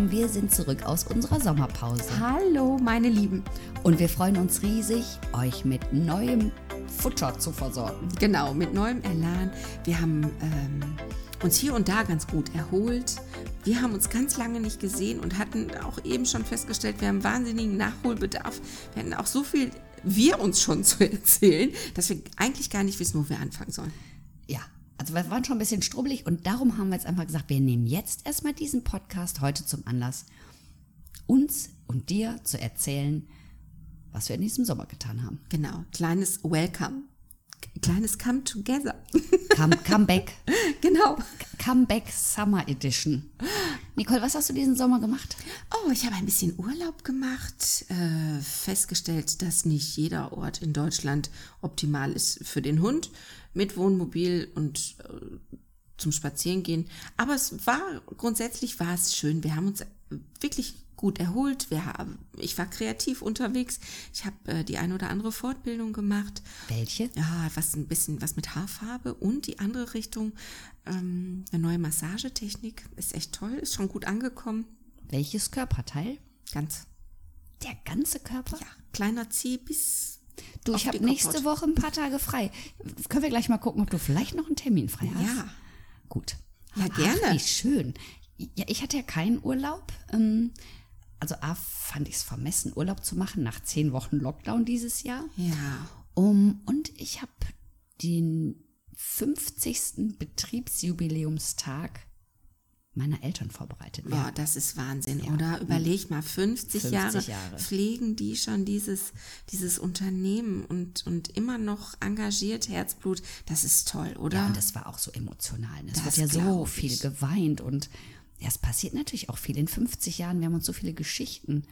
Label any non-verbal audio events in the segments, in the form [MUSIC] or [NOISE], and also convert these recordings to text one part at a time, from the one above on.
Willkommen. Wir sind zurück aus unserer Sommerpause. Hallo, meine Lieben. Und wir freuen uns riesig, euch mit neuem Futter zu versorgen. Genau, mit neuem Elan. Wir haben ähm, uns hier und da ganz gut erholt. Wir haben uns ganz lange nicht gesehen und hatten auch eben schon festgestellt, wir haben wahnsinnigen Nachholbedarf. Wir hatten auch so viel wir uns schon [LAUGHS] zu erzählen, dass wir eigentlich gar nicht wissen, wo wir anfangen sollen. Ja, also wir waren schon ein bisschen strubbelig und darum haben wir jetzt einfach gesagt, wir nehmen jetzt erstmal diesen Podcast heute zum Anlass, uns und dir zu erzählen, was wir in diesem Sommer getan haben. Genau, kleines Welcome. Kleines Come Together. Come, come Back. [LAUGHS] genau. Come Back Summer Edition. Nicole, was hast du diesen Sommer gemacht? Oh, ich habe ein bisschen Urlaub gemacht, äh, festgestellt, dass nicht jeder Ort in Deutschland optimal ist für den Hund mit Wohnmobil und äh, zum Spazierengehen. Aber es war grundsätzlich war es schön. Wir haben uns wirklich gut erholt. Wir haben, ich war kreativ unterwegs. Ich habe äh, die eine oder andere Fortbildung gemacht. Welche? Ja, was ein bisschen was mit Haarfarbe und die andere Richtung, ähm, eine neue Massagetechnik. Ist echt toll, ist schon gut angekommen. Welches Körperteil? Ganz. Der ganze Körper? Ja, kleiner Zeh bis. Du, ich habe nächste Woche ein paar Tage frei. Können wir gleich mal gucken, ob du vielleicht noch einen Termin frei hast? Ja. Gut. Ja, gerne. Ach, wie schön. Ja, ich hatte ja keinen Urlaub. Ähm, also A, fand ich es vermessen, Urlaub zu machen nach zehn Wochen Lockdown dieses Jahr. Ja. Um, und ich habe den 50. Betriebsjubiläumstag meiner Eltern vorbereitet. Ja, das ist Wahnsinn, ja. oder? Überleg mal, 50, 50 Jahre, Jahre, pflegen die schon dieses, dieses Unternehmen und, und immer noch engagiert Herzblut. Das ist toll, oder? Ja, und das war auch so emotional. Es wird ja so viel geweint und ja, es passiert natürlich auch viel. In 50 Jahren, wir haben uns so viele Geschichten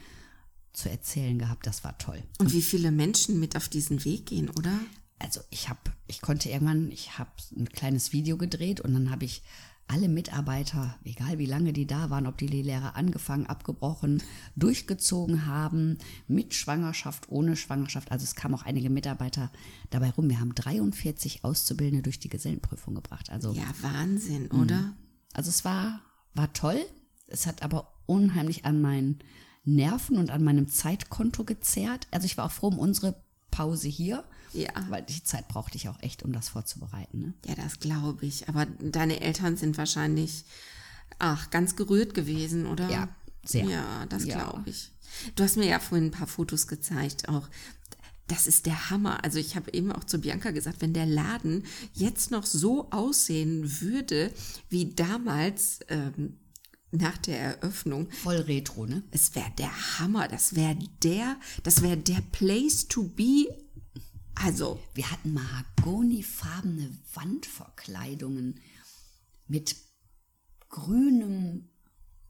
zu erzählen gehabt, das war toll. Und wie viele Menschen mit auf diesen Weg gehen, oder? Also ich habe, ich konnte irgendwann, ich habe ein kleines Video gedreht und dann habe ich alle Mitarbeiter, egal wie lange die da waren, ob die Lehrer angefangen, abgebrochen, durchgezogen haben, mit Schwangerschaft, ohne Schwangerschaft. Also es kamen auch einige Mitarbeiter dabei rum. Wir haben 43 Auszubildende durch die Gesellenprüfung gebracht. Also ja, Wahnsinn, oder? Mhm. Also es war war toll. Es hat aber unheimlich an meinen Nerven und an meinem Zeitkonto gezerrt. Also ich war auch froh um unsere Pause hier. Ja. Weil die Zeit brauchte ich auch echt, um das vorzubereiten. Ne? Ja, das glaube ich. Aber deine Eltern sind wahrscheinlich, ach, ganz gerührt gewesen, oder? Ja, sehr. Ja, das ja. glaube ich. Du hast mir ja vorhin ein paar Fotos gezeigt, auch das ist der Hammer. Also ich habe eben auch zu Bianca gesagt, wenn der Laden jetzt noch so aussehen würde wie damals ähm, nach der Eröffnung. Voll retro, ne? Es wäre der Hammer. Das wäre der, das wäre der Place to be. Also. Wir hatten mahagonifarbene Wandverkleidungen mit grünem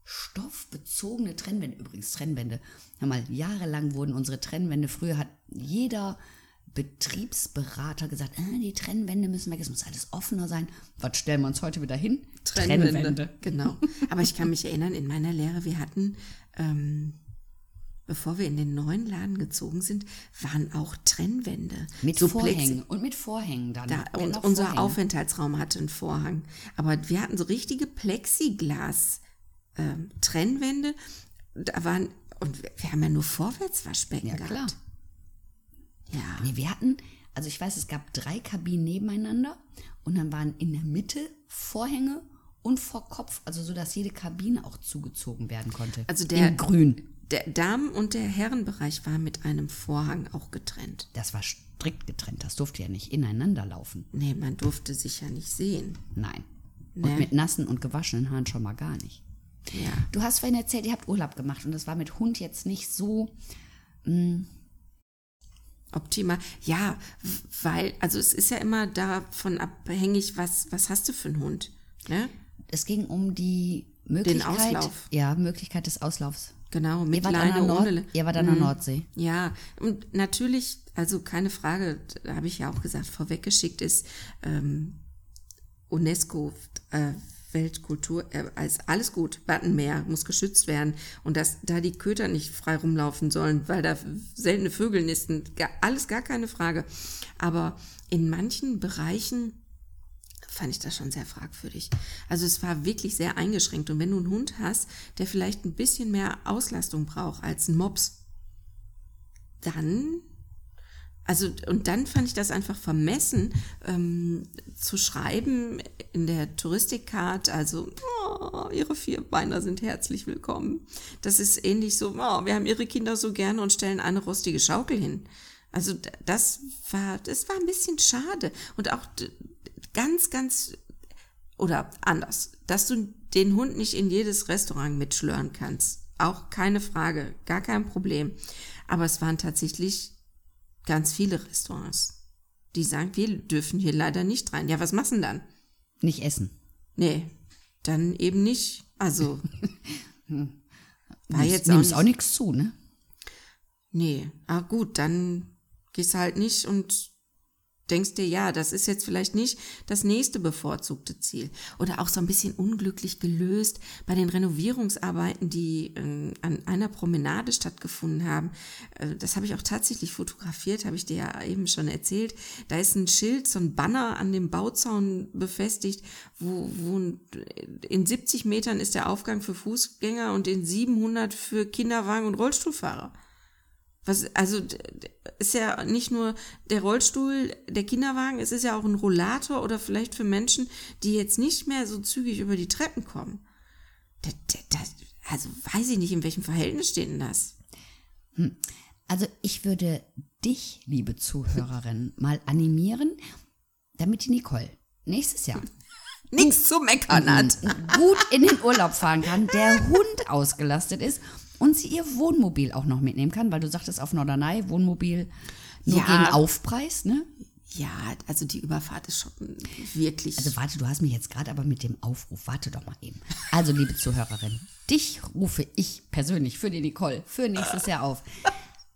stoffbezogene Trennwände. Übrigens Trennwände. Hör mal, jahrelang wurden unsere Trennwände, früher hat jeder Betriebsberater gesagt, ah, die Trennwände müssen weg, es muss alles offener sein. Was stellen wir uns heute wieder hin? Trennwände. Trennwände. Genau. Aber ich kann mich erinnern, in meiner Lehre, wir hatten, ähm, bevor wir in den neuen Laden gezogen sind, waren auch Trennwände. Mit so Vorhängen und mit Vorhängen dann. Da, und unser Vorhänge. Aufenthaltsraum hatte einen Vorhang. Aber wir hatten so richtige Plexiglas ähm, Trennwände. Da waren, und wir haben ja nur Vorwärtswaschbecken ja, gehabt. Klar. Ja. Nee, wir hatten, also ich weiß, es gab drei Kabinen nebeneinander und dann waren in der Mitte Vorhänge und vor Kopf, also so, dass jede Kabine auch zugezogen werden konnte. Also der in Grün. Der Damen- und der Herrenbereich war mit einem Vorhang auch getrennt. Das war strikt getrennt. Das durfte ja nicht ineinander laufen. Nee, man durfte sich ja nicht sehen. Nein. Nee. Und mit nassen und gewaschenen Haaren schon mal gar nicht. Ja. Du hast vorhin erzählt, ihr habt Urlaub gemacht und das war mit Hund jetzt nicht so mh, mm, optimal. Ja, weil, also es ist ja immer davon abhängig, was, was hast du für einen Hund. Ne? Es ging um die Möglichkeit, Auslauf. Ja, Möglichkeit des Auslaufs. Genau, mit Ihr Leine, Nord ohne ihr wart an der Nordsee. Ja, und natürlich, also keine Frage, habe ich ja auch gesagt, vorweggeschickt ist ähm, UNESCO äh, Weltkultur, äh, als alles gut, Wattenmeer muss geschützt werden und dass da die Köter nicht frei rumlaufen sollen, weil da seltene Vögel nisten, gar, alles gar keine Frage. Aber in manchen Bereichen fand ich das schon sehr fragwürdig. Also es war wirklich sehr eingeschränkt. Und wenn du einen Hund hast, der vielleicht ein bisschen mehr Auslastung braucht als ein Mops, dann, also und dann fand ich das einfach vermessen, ähm, zu schreiben in der Touristikcard, also oh, ihre Vierbeiner sind herzlich willkommen. Das ist ähnlich so, oh, wir haben ihre Kinder so gerne und stellen eine rostige Schaukel hin. Also das war, das war ein bisschen schade und auch ganz, ganz oder anders, dass du den Hund nicht in jedes Restaurant mitschlören kannst. Auch keine Frage, gar kein Problem. Aber es waren tatsächlich ganz viele Restaurants, die sagen, wir dürfen hier leider nicht rein. Ja, was machst du denn dann? Nicht essen. Nee, dann eben nicht. Also, [LAUGHS] war jetzt auch nimmst auch nichts zu, ne? Nee, ah gut, dann gehst du halt nicht und denkst dir, ja, das ist jetzt vielleicht nicht das nächste bevorzugte Ziel. Oder auch so ein bisschen unglücklich gelöst bei den Renovierungsarbeiten, die äh, an einer Promenade stattgefunden haben. Äh, das habe ich auch tatsächlich fotografiert, habe ich dir ja eben schon erzählt. Da ist ein Schild, so ein Banner an dem Bauzaun befestigt, wo, wo in 70 Metern ist der Aufgang für Fußgänger und in 700 für Kinderwagen und Rollstuhlfahrer. Was, also ist ja nicht nur der Rollstuhl, der Kinderwagen, es ist ja auch ein Rollator oder vielleicht für Menschen, die jetzt nicht mehr so zügig über die Treppen kommen. Da, da, da, also weiß ich nicht, in welchem Verhältnis steht denn das? Also ich würde dich, liebe Zuhörerin, [LAUGHS] mal animieren, damit die Nicole nächstes Jahr [LAUGHS] Nichts zu meckern hat. gut in den Urlaub fahren kann, der Hund ausgelastet ist und sie ihr Wohnmobil auch noch mitnehmen kann, weil du sagtest auf Norderney, Wohnmobil nur Ja. gegen Aufpreis, ne? Ja, also die Überfahrt ist schon wirklich. Also warte, du hast mich jetzt gerade aber mit dem Aufruf, warte doch mal eben. Also liebe Zuhörerin, dich rufe ich persönlich für die Nicole für nächstes Jahr auf.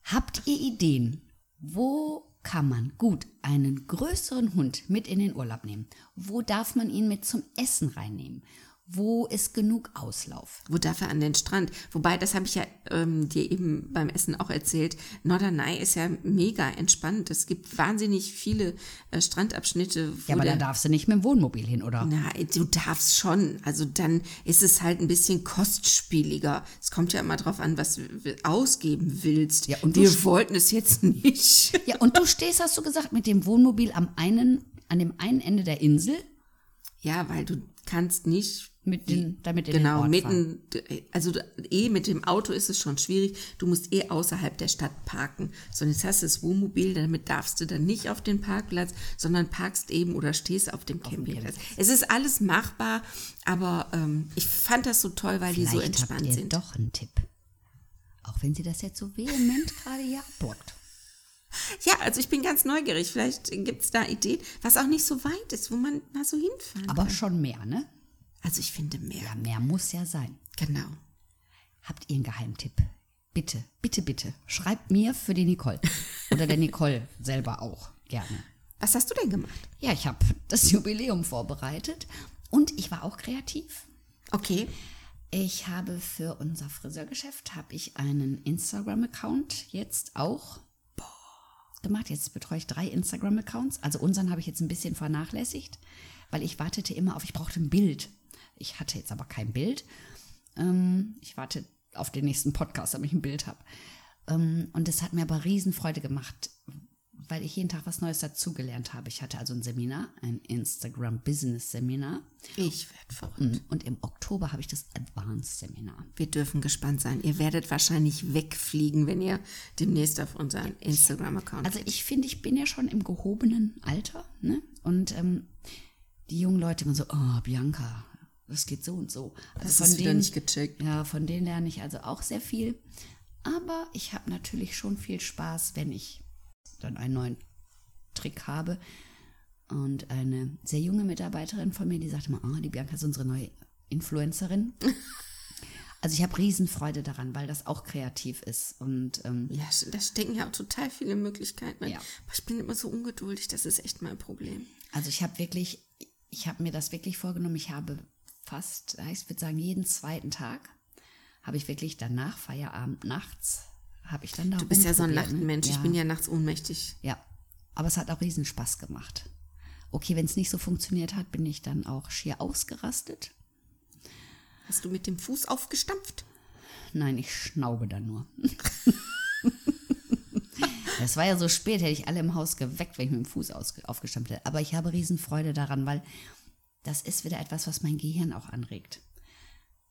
Habt ihr Ideen, wo kann man gut einen größeren Hund mit in den Urlaub nehmen? Wo darf man ihn mit zum Essen reinnehmen? Wo ist genug Auslauf? Wo darf er an den Strand? Wobei, das habe ich ja ähm, dir eben beim Essen auch erzählt. Norderney ist ja mega entspannt. Es gibt wahnsinnig viele äh, Strandabschnitte. Wo Ja, aber da darfst du nicht mit dem Wohnmobil hin, oder? Na, du darfst schon. Also dann ist es halt ein bisschen kostspieliger. Es kommt ja immer drauf an, was du ausgeben willst. Ja, und wir wollten es jetzt [LAUGHS] nicht. Ja, und du stehst, hast du gesagt, mit dem Wohnmobil am einen, an dem einen Ende der Insel Ja, weil du kannst nicht mit den, damit in genau den Ort fahren. mitten, also eh mit dem Auto ist es schon schwierig. Du musst eh außerhalb der Stadt parken. So, jetzt hast du das Wohnmobil, damit darfst du dann nicht auf den Parkplatz, sondern parkst eben oder stehst auf dem Campingplatz. Es ist alles machbar, aber ähm, ich fand das so toll, weil die so Vielleicht entspannt habt ihr sind. doch einen Tipp. Auch wenn sie das jetzt so vehement [LAUGHS] gerade hier abblockt. Ja, also ich bin ganz neugierig. Vielleicht gibt's da Ideen, was auch nicht so weit ist, wo man mal so hinfahren Aber kann. schon mehr, ne? Also ich finde mehr. Ja, mehr muss ja sein. Genau. Habt ihr einen Geheimtipp? Bitte, bitte, bitte. Schreibt mir für die Nicole. Oder der Nicole [LAUGHS] selber auch. Gerne. Was hast du denn gemacht? Ja, ich habe das Jubiläum vorbereitet und ich war auch kreativ. Okay. Ich habe für unser Friseurgeschäft habe ich einen Instagram-Account jetzt auch gemacht. Jetzt betreue ich drei Instagram-Accounts. Also unseren habe ich jetzt ein bisschen vernachlässigt, weil ich wartete immer auf, ich brauchte ein Bild. Ich hatte jetzt aber kein Bild. Ähm, ich warte auf den nächsten Podcast, damit ich ein Bild habe. Ähm, und das hat mir aber Riesenfreude gemacht, weil ich jeden Tag was Neues dazugelernt habe. Ich hatte also ein Seminar, ein Instagram-Business-Seminar. Ich werde verrückt. Und im Oktober habe ich das Advanced-Seminar. Wir dürfen gespannt sein. Ihr werdet wahrscheinlich wegfliegen, wenn ihr demnächst auf unseren Instagram-Account. Also ich finde, ich bin ja schon im gehobenen Alter, ne? Und ähm, die jungen Leute immer so, oh, Bianca, das geht so und so. Also Das von ist wieder denen, nicht gecheckt. Ja, von denen lerne ich also auch sehr viel. Aber ich habe natürlich schon viel Spaß, wenn ich dann einen neuen Trick habe. Und eine sehr junge Mitarbeiterin von mir, die sagte mal, oh, die Bianca ist unsere neue Influencerin. [LAUGHS] Also ich habe Riesenfreude daran, weil das auch kreativ ist. Und ähm, Ja, da stecken ja auch total viele Möglichkeiten. Ja. Aber ich bin immer so ungeduldig, das ist echt mein Problem. also ich habe wirklich, ich habe mir das wirklich vorgenommen. Ich habe fast, ich würde sagen, jeden zweiten Tag habe ich wirklich danach Feierabend nachts habe ich dann da Du bist ja so ein rumprobiert, ne? Nachtmensch, ich bin ja nachts ohnmächtig. Ja, aber es hat auch riesen Spaß gemacht. Okay, wenn es nicht so funktioniert hat, bin ich dann auch schier ausgerastet. Hast du mit dem Fuß aufgestampft? Nein, ich schnaube dann nur. [LAUGHS] Es war ja so spät, hätte ich alle im Haus geweckt, wenn ich mit dem Fuß aufgestampft hätte. Aber ich habe Riesenfreude daran, weil das ist wieder etwas, was mein Gehirn auch anregt.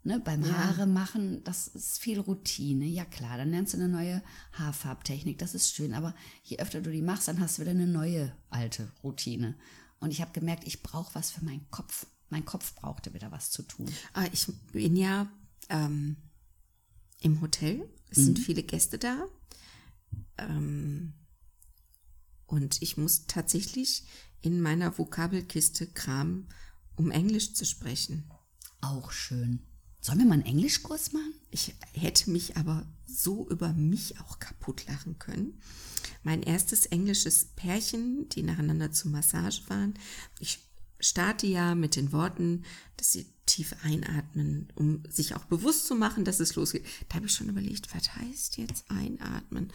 Ne, beim Haare machen, das ist viel Routine. Ja klar, dann lernst du eine neue Haarfarbtechnik, das ist schön. Aber je öfter du die machst, dann hast du wieder eine neue alte Routine. Und ich habe gemerkt, ich brauche was für meinen Kopf. Mein Kopf brauchte wieder was zu tun. Ah, Ich bin ja ähm, im Hotel. Es sind viele Gäste da. Ähm, und ich muss tatsächlich in meiner Vokabelkiste kramen, um Englisch zu sprechen. Auch schön. Sollen wir mal einen Englischkurs machen? Ich hätte mich aber so über mich auch kaputt lachen können. Mein erstes englisches Pärchen, die nacheinander zur Massage waren. Ich starte ja mit den Worten, dass sie tief einatmen, um sich auch bewusst zu machen, dass es losgeht. Da habe ich schon überlegt, was heißt jetzt einatmen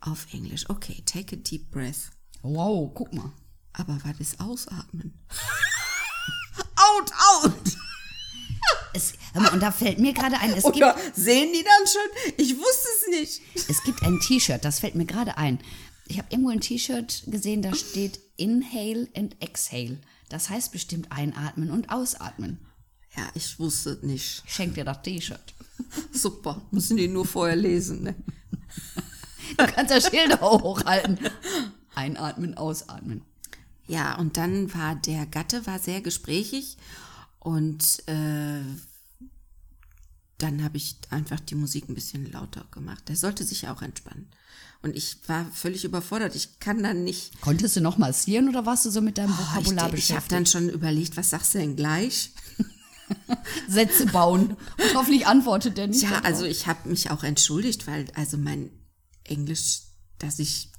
auf Englisch? Okay, take a deep breath. Wow, guck mal. Aber was ist ausatmen? [LAUGHS] out, out! Und da fällt mir gerade ein, es gibt, Oder sehen die dann schon? Ich wusste es nicht. es gibt ein T-Shirt, das fällt mir gerade ein. Ich habe irgendwo ein T-Shirt gesehen, da steht Inhale and Exhale. Das heißt bestimmt einatmen und ausatmen. Ja, ich wusste es nicht. Schenk dir das T-Shirt. Super, müssen die nur vorher lesen. Ne? Du kannst ja Schilder hochhalten. Einatmen, ausatmen. Ja, und dann war der Gatte war sehr gesprächig und äh, dann habe ich einfach die Musik ein bisschen lauter gemacht. Der sollte sich auch entspannen. Und ich war völlig überfordert. Ich kann dann nicht. Konntest du noch massieren oder warst du so mit deinem Oh, ich Vokabular ich habe beschäftigt? dann schon überlegt, was sagst du denn gleich? [LAUGHS] Sätze bauen. Und hoffentlich antwortet der nicht. Ja, also ich habe mich auch entschuldigt, weil also mein Englisch, dass ich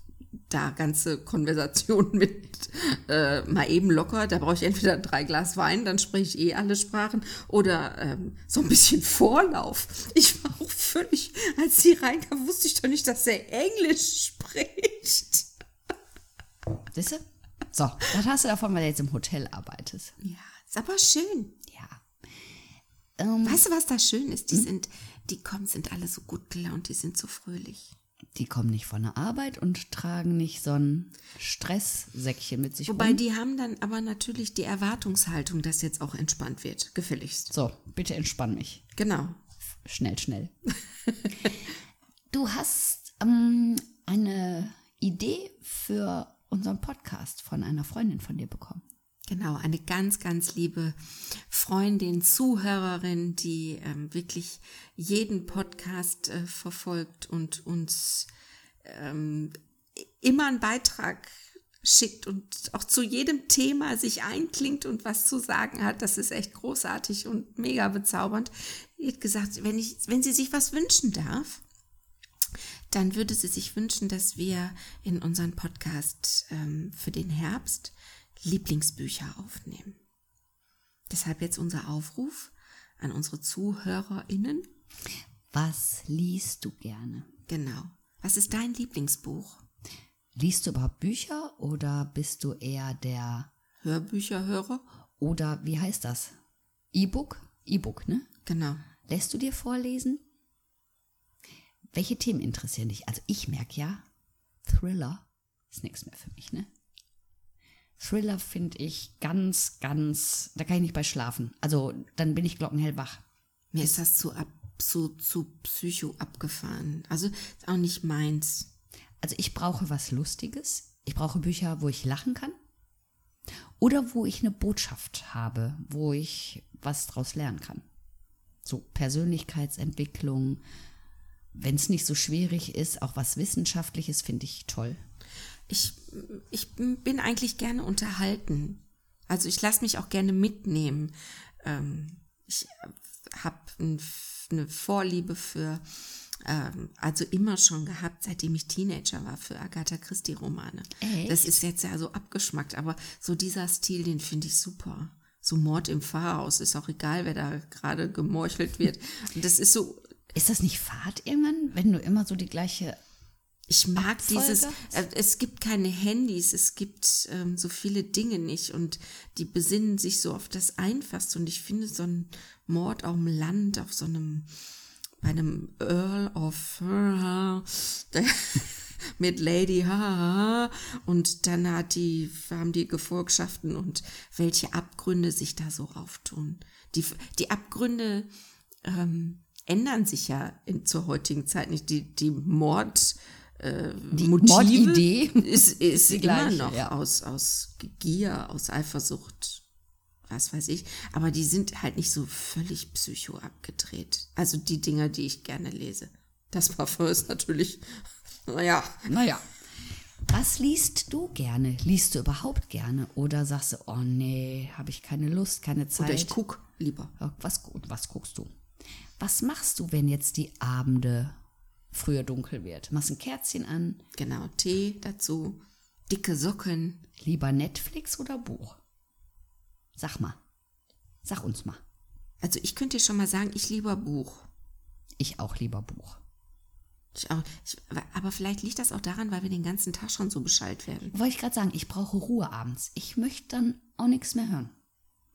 da ganze Konversationen [LAUGHS] mit äh, mal eben locker, da brauche ich entweder drei Glas Wein, dann spreche ich eh alle Sprachen oder ähm, so ein bisschen [LAUGHS] Vorlauf. Ich war auch völlig, als sie reinkam, wusste ich doch nicht, dass er Englisch spricht. Siehst du? So, was hast du davon, weil du jetzt im Hotel arbeitest? Ja, ist aber schön. Ja. Ähm, Weißt du, was da schön ist? Die sind, die kommen, sind alle so gut gelaunt, die sind so fröhlich. Die kommen nicht von der Arbeit und tragen nicht so ein Stresssäckchen mit sich Wobei rum. die haben dann aber natürlich die Erwartungshaltung, dass jetzt auch entspannt wird. Gefälligst. So, bitte entspann mich. Genau. Schnell, schnell. du hast ähm, eine Idee für unseren Podcast von einer Freundin von dir bekommen. Genau, eine ganz, ganz liebe Freundin, Zuhörerin, die ähm, wirklich jeden Podcast äh, verfolgt und uns ähm, immer einen Beitrag schickt und auch zu jedem Thema sich einklingt und was zu sagen hat. Das ist echt großartig und mega bezaubernd. Die hat gesagt, wenn, ich, wenn sie sich was wünschen darf, dann würde sie sich wünschen, dass wir in unseren Podcast ähm, für den Herbst Lieblingsbücher aufnehmen. Deshalb jetzt unser Aufruf an unsere ZuhörerInnen. Was liest du gerne? Genau. Was ist dein Lieblingsbuch? Liest du überhaupt Bücher oder bist du eher der Hörbücherhörer? oder wie heißt das? E-Book? E-Book, ne? Genau. Lässt du dir vorlesen? Welche Themen interessieren dich? Also ich merke ja, Thriller ist nichts mehr für mich, ne? Thriller finde ich ganz, ganz, da kann ich nicht bei schlafen. Also dann bin ich glockenhell wach. Mir ist das zu, ab, zu, zu psycho abgefahren. Also ist auch nicht meins. Also ich brauche was Lustiges. Ich brauche Bücher, wo ich lachen kann. Oder wo ich eine Botschaft habe, wo ich was draus lernen kann. So Persönlichkeitsentwicklung. Wenn es nicht so schwierig ist, auch was Wissenschaftliches finde ich toll. Ich, ich bin eigentlich gerne unterhalten. Also ich lasse mich auch gerne mitnehmen. Ähm, Ich habe ein, eine Vorliebe für, ähm, also immer schon gehabt, seitdem ich Teenager war, für Agatha Christie-Romane. Das ist jetzt ja so abgeschmackt, aber so dieser Stil, den finde ich super. So Mord im Pfarrhaus, ist auch egal, wer da gerade gemorchelt wird. [LAUGHS] Und das ist so, Ist das nicht Fahrt irgendwann, wenn du immer so die gleiche. Ich mag Abfolge? dieses, äh, es gibt keine Handys, es gibt ähm, so viele Dinge nicht und die besinnen sich so auf das Einfachste und ich finde so ein Mord auf dem Land, auf so einem, bei einem Earl of [LAUGHS] mit Lady ha und dann hat die, haben die Gefolgschaften und welche Abgründe sich da so auftun. Die, die Abgründe ähm, ändern sich ja in, zur heutigen Zeit nicht. Die, die Mord, äh, Die Motive Mordidee ist, ist [LAUGHS] die immer gleiche, noch ja. aus, aus Gier, aus Eifersucht, was weiß ich. Aber die sind halt nicht so völlig psycho abgedreht. Also die Dinger, die ich gerne lese. Das Parfum ist natürlich, naja, Naja. Was liest du gerne? Liest du überhaupt gerne? Oder sagst du, oh nee, habe ich keine Lust, keine Zeit? oder ich guck lieber. Was, was guckst du? Was machst du, wenn jetzt die Abende früher dunkel wird? Machst ein Kerzchen an? Genau, Tee dazu, dicke Socken. Lieber Netflix oder Buch? Sag mal. Sag uns mal. Also ich könnte dir schon mal sagen, ich lieber Buch. Ich auch lieber Buch. Ich auch, ich, aber vielleicht liegt das auch daran, weil wir den ganzen Tag schon so Bescheid werden. Wollte ich gerade sagen, ich brauche Ruhe abends. Ich möchte dann auch nichts mehr hören.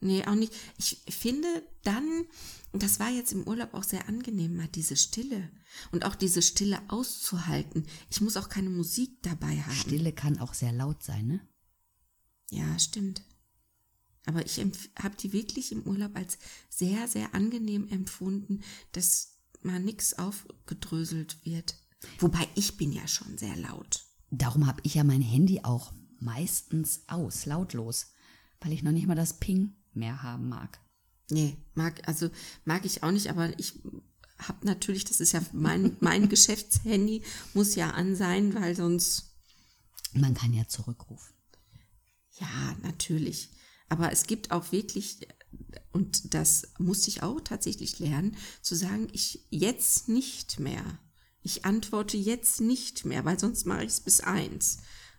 Nee, auch nicht. Ich finde dann, das war jetzt im Urlaub auch sehr angenehm, mal diese Stille. Und auch diese Stille auszuhalten. Ich muss auch keine Musik dabei haben. Stille kann auch sehr laut sein, ne? Ja, stimmt. Aber ich habe die wirklich im Urlaub als sehr, sehr angenehm empfunden, dass mal nichts aufgedröselt wird. Wobei ich bin ja schon sehr laut. Darum habe ich ja mein Handy auch meistens aus, lautlos, weil ich noch nicht mal das Ping mehr haben mag. Nee, mag, also mag ich auch nicht, aber ich habe natürlich, das ist ja mein, [LAUGHS] mein Geschäftshandy, muss ja an sein, weil sonst, Man kann ja zurückrufen. ja, natürlich. Aber es gibt auch wirklich, und das musste ich auch tatsächlich lernen, zu sagen, ich jetzt nicht mehr. Ich antworte jetzt nicht mehr, weil sonst mache ich es bis eins.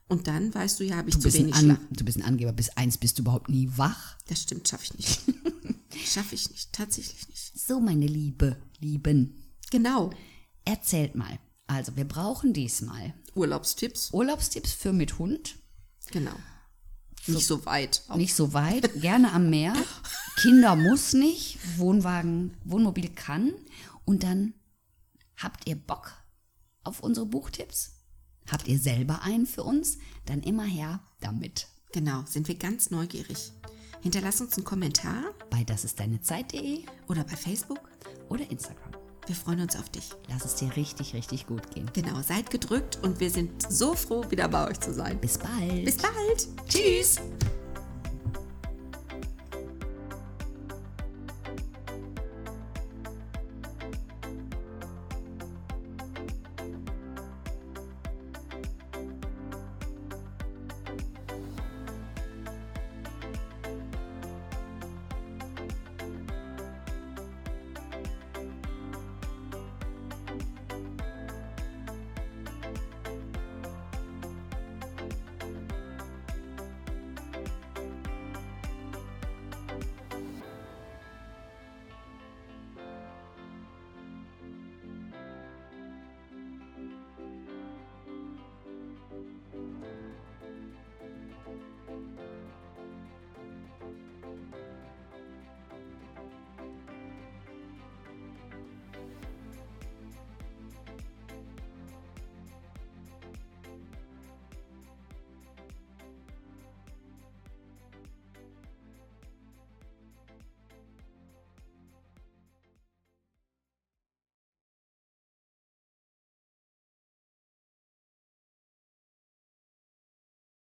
Und dann weißt du ja, habe ich zu wenig Schlaf. du bist ein Angeber. Bis eins bist du überhaupt nie wach. Das stimmt, schaffe ich nicht. [LAUGHS] schaffe ich nicht, tatsächlich nicht. So, meine Liebe, Lieben, Genau. erzählt mal. Also, wir brauchen diesmal Urlaubstipps, Urlaubstipps für mit Hund. genau. Nicht so weit. Nicht so weit, gerne am Meer. Kinder muss nicht, Wohnwagen, Wohnmobil kann. Und dann habt ihr Bock auf unsere Buchtipps? Habt ihr selber einen für uns? Dann immer her damit. Genau, sind wir ganz neugierig. Hinterlass uns einen Kommentar Bei das ist deine Zeit.de oder bei Facebook. oder Instagram. Wir freuen uns auf dich. Lass es dir richtig, richtig gut gehen. Genau, seid gedrückt und wir sind so froh, wieder bei euch zu sein. Bis bald. Bis bald. Tschüss.